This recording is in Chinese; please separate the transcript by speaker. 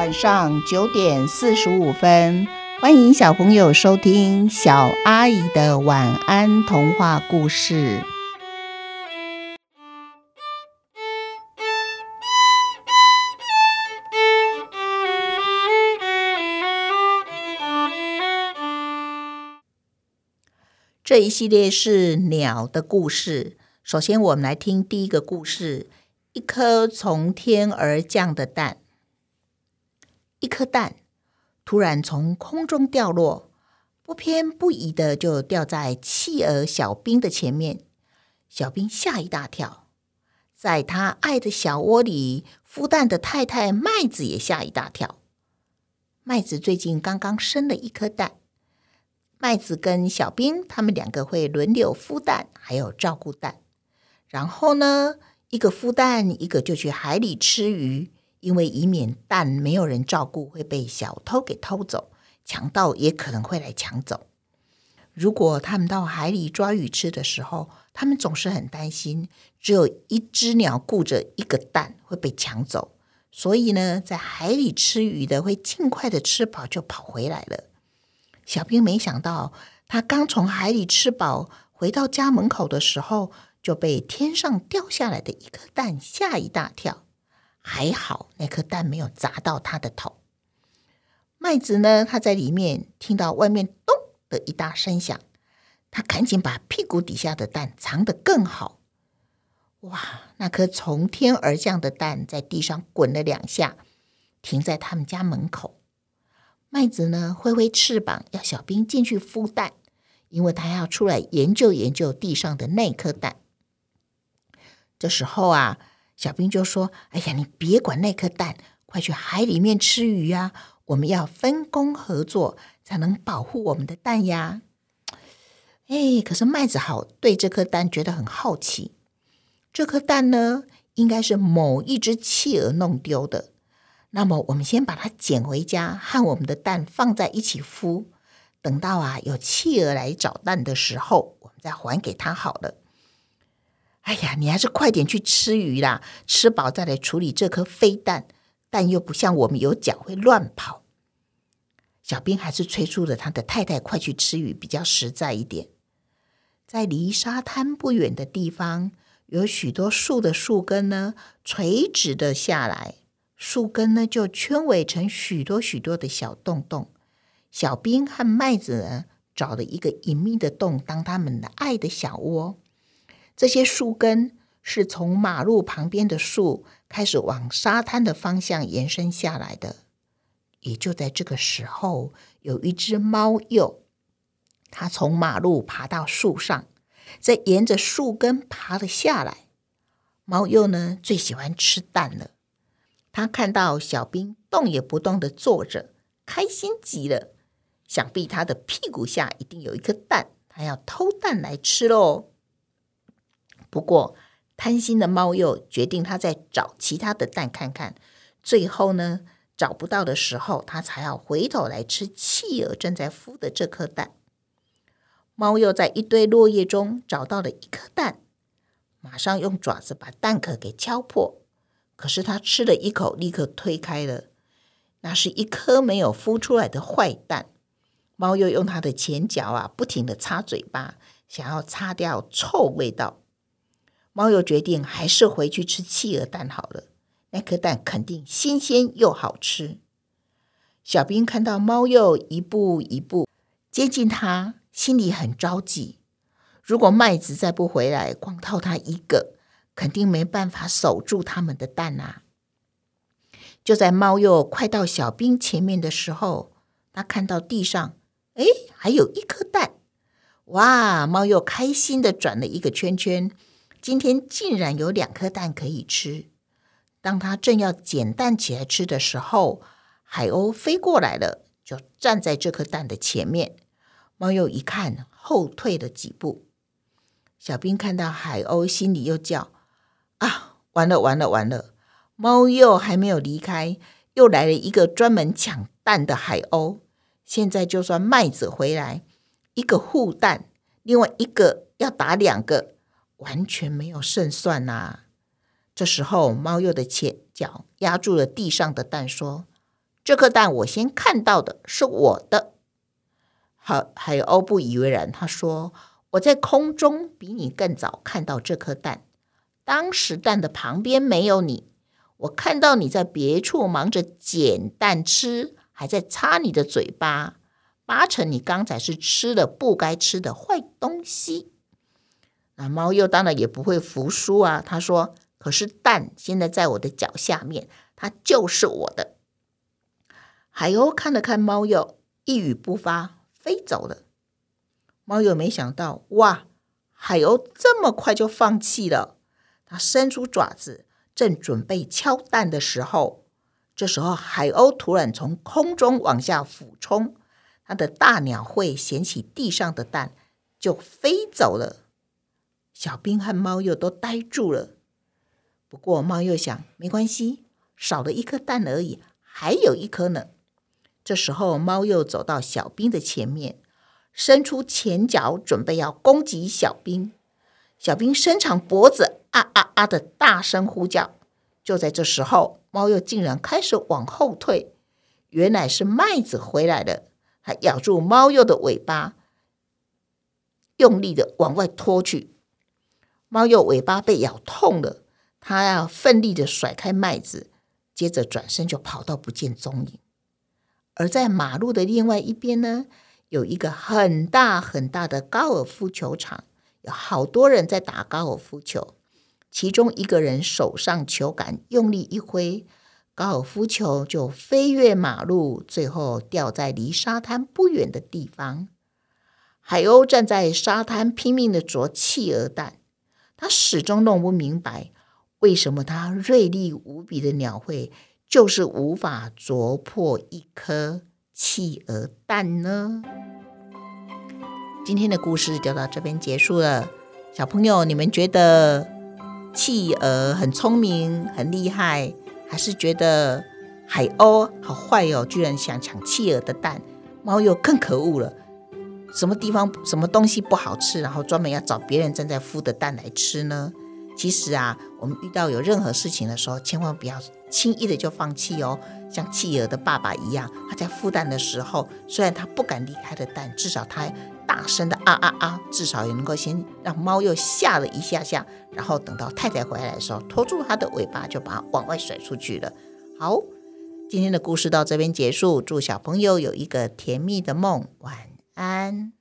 Speaker 1: 晚上九点四十五分，欢迎小朋友收听小阿姨的晚安童话故事。这一系列是鸟的故事。首先，我们来听第一个故事：一颗从天而降的蛋。一颗蛋突然从空中掉落，不偏不倚的就掉在企鹅小兵的前面。小兵吓一大跳，在他爱的小窝里孵蛋的太太麦子也吓一大跳。麦子最近刚刚生了一颗蛋。麦子跟小兵他们两个会轮流孵蛋，还有照顾蛋。然后呢，一个孵蛋，一个就去海里吃鱼，因为以免蛋没有人照顾会被小偷给偷走，强盗也可能会来抢走。如果他们到海里抓鱼吃的时候，他们总是很担心，只有一只鸟顾着一个蛋会被抢走，所以呢，在海里吃鱼的会尽快的吃饱就跑回来了。小兵没想到，他刚从海里吃饱，回到家门口的时候，就被天上掉下来的一颗蛋吓一大跳。还好那颗蛋没有砸到他的头。麦子呢？他在里面听到外面咚的一大声响，他赶紧把屁股底下的蛋藏得更好。哇！那颗从天而降的蛋在地上滚了两下，停在他们家门口。麦子呢，挥挥翅膀，要小兵进去孵蛋，因为他要出来研究研究地上的那颗蛋。这时候啊，小兵就说：“哎呀，你别管那颗蛋，快去海里面吃鱼啊！我们要分工合作，才能保护我们的蛋呀。”哎，可是麦子好对这颗蛋觉得很好奇。这颗蛋呢，应该是某一只企鹅弄丢的。那么，我们先把它捡回家，和我们的蛋放在一起孵。等到啊有企鹅来找蛋的时候，我们再还给他好了。哎呀，你还是快点去吃鱼啦，吃饱再来处理这颗飞蛋。蛋又不像我们有脚会乱跑。小兵还是催促了他的太太快去吃鱼，比较实在一点。在离沙滩不远的地方，有许多树的树根呢，垂直的下来。树根呢，就圈围成许多许多的小洞洞。小兵和麦子呢，找了一个隐秘的洞，当他们的爱的小窝。这些树根是从马路旁边的树开始往沙滩的方向延伸下来的。也就在这个时候，有一只猫鼬，它从马路爬到树上，再沿着树根爬了下来。猫鼬呢，最喜欢吃蛋了。它看到小兵动也不动的坐着，开心极了。想必他的屁股下一定有一颗蛋，它要偷蛋来吃喽。不过贪心的猫又决定，它再找其他的蛋看看。最后呢，找不到的时候，它才要回头来吃企鹅正在孵的这颗蛋。猫又在一堆落叶中找到了一颗蛋，马上用爪子把蛋壳给敲破。可是它吃了一口，立刻推开了。那是一颗没有孵出来的坏蛋。猫又用它的前脚啊，不停的擦嘴巴，想要擦掉臭味道。猫又决定还是回去吃企鹅蛋好了，那颗蛋肯定新鲜又好吃。小兵看到猫又一步一步接近他，心里很着急。如果麦子再不回来，光靠他一个。肯定没办法守住他们的蛋啊！就在猫又快到小兵前面的时候，他看到地上，哎，还有一颗蛋！哇！猫又开心的转了一个圈圈，今天竟然有两颗蛋可以吃。当他正要捡蛋起来吃的时候，海鸥飞过来了，就站在这颗蛋的前面。猫又一看，后退了几步。小兵看到海鸥，心里又叫。啊，完了完了完了！猫又还没有离开，又来了一个专门抢蛋的海鸥。现在就算麦子回来，一个护蛋，另外一个要打两个，完全没有胜算呐！这时候，猫又的前脚压住了地上的蛋，说：“这颗蛋我先看到的是我的。好，海鸥不以为然，他说：“我在空中比你更早看到这颗蛋，当时蛋的旁边没有你，我看到你在别处忙着捡蛋吃，还在擦你的嘴巴，八成你刚才是吃了不该吃的坏东西。”那猫又当然也不会服输啊，他说：“可是蛋现在在我的脚下面，它就是我的。”海鸥看了看猫鼬，一语不发。飞走了，猫又没想到，哇！海鸥这么快就放弃了。它伸出爪子，正准备敲蛋的时候，这时候海鸥突然从空中往下俯冲，它的大鸟喙衔起地上的蛋，就飞走了。小兵和猫又都呆住了。不过猫又想，没关系，少了一颗蛋而已，还有一颗呢。这时候，猫又走到小兵的前面，伸出前脚，准备要攻击小兵。小兵伸长脖子，啊啊啊的大声呼叫。就在这时候，猫又竟然开始往后退。原来是麦子回来了，还咬住猫鼬的尾巴，用力的往外拖去。猫又尾巴被咬痛了，它要奋力的甩开麦子，接着转身就跑到不见踪影。而在马路的另外一边呢，有一个很大很大的高尔夫球场，有好多人在打高尔夫球。其中一个人手上球杆用力一挥，高尔夫球就飞越马路，最后掉在离沙滩不远的地方。海鸥站在沙滩拼命的啄企鹅蛋，他始终弄不明白，为什么他锐利无比的鸟喙。就是无法啄破一颗企鹅蛋呢。今天的故事就到这边结束了。小朋友，你们觉得企鹅很聪明、很厉害，还是觉得海鸥好坏哦？居然想抢企鹅的蛋，猫又更可恶了。什么地方、什么东西不好吃，然后专门要找别人正在孵的蛋来吃呢？其实啊，我们遇到有任何事情的时候，千万不要。轻易的就放弃哦，像企鹅的爸爸一样，他在孵蛋的时候，虽然他不敢离开的蛋，至少他大声的啊啊啊，至少也能够先让猫又吓了一下下，然后等到太太回来的时候，拖住它的尾巴就把它往外甩出去了。好，今天的故事到这边结束，祝小朋友有一个甜蜜的梦，晚安安。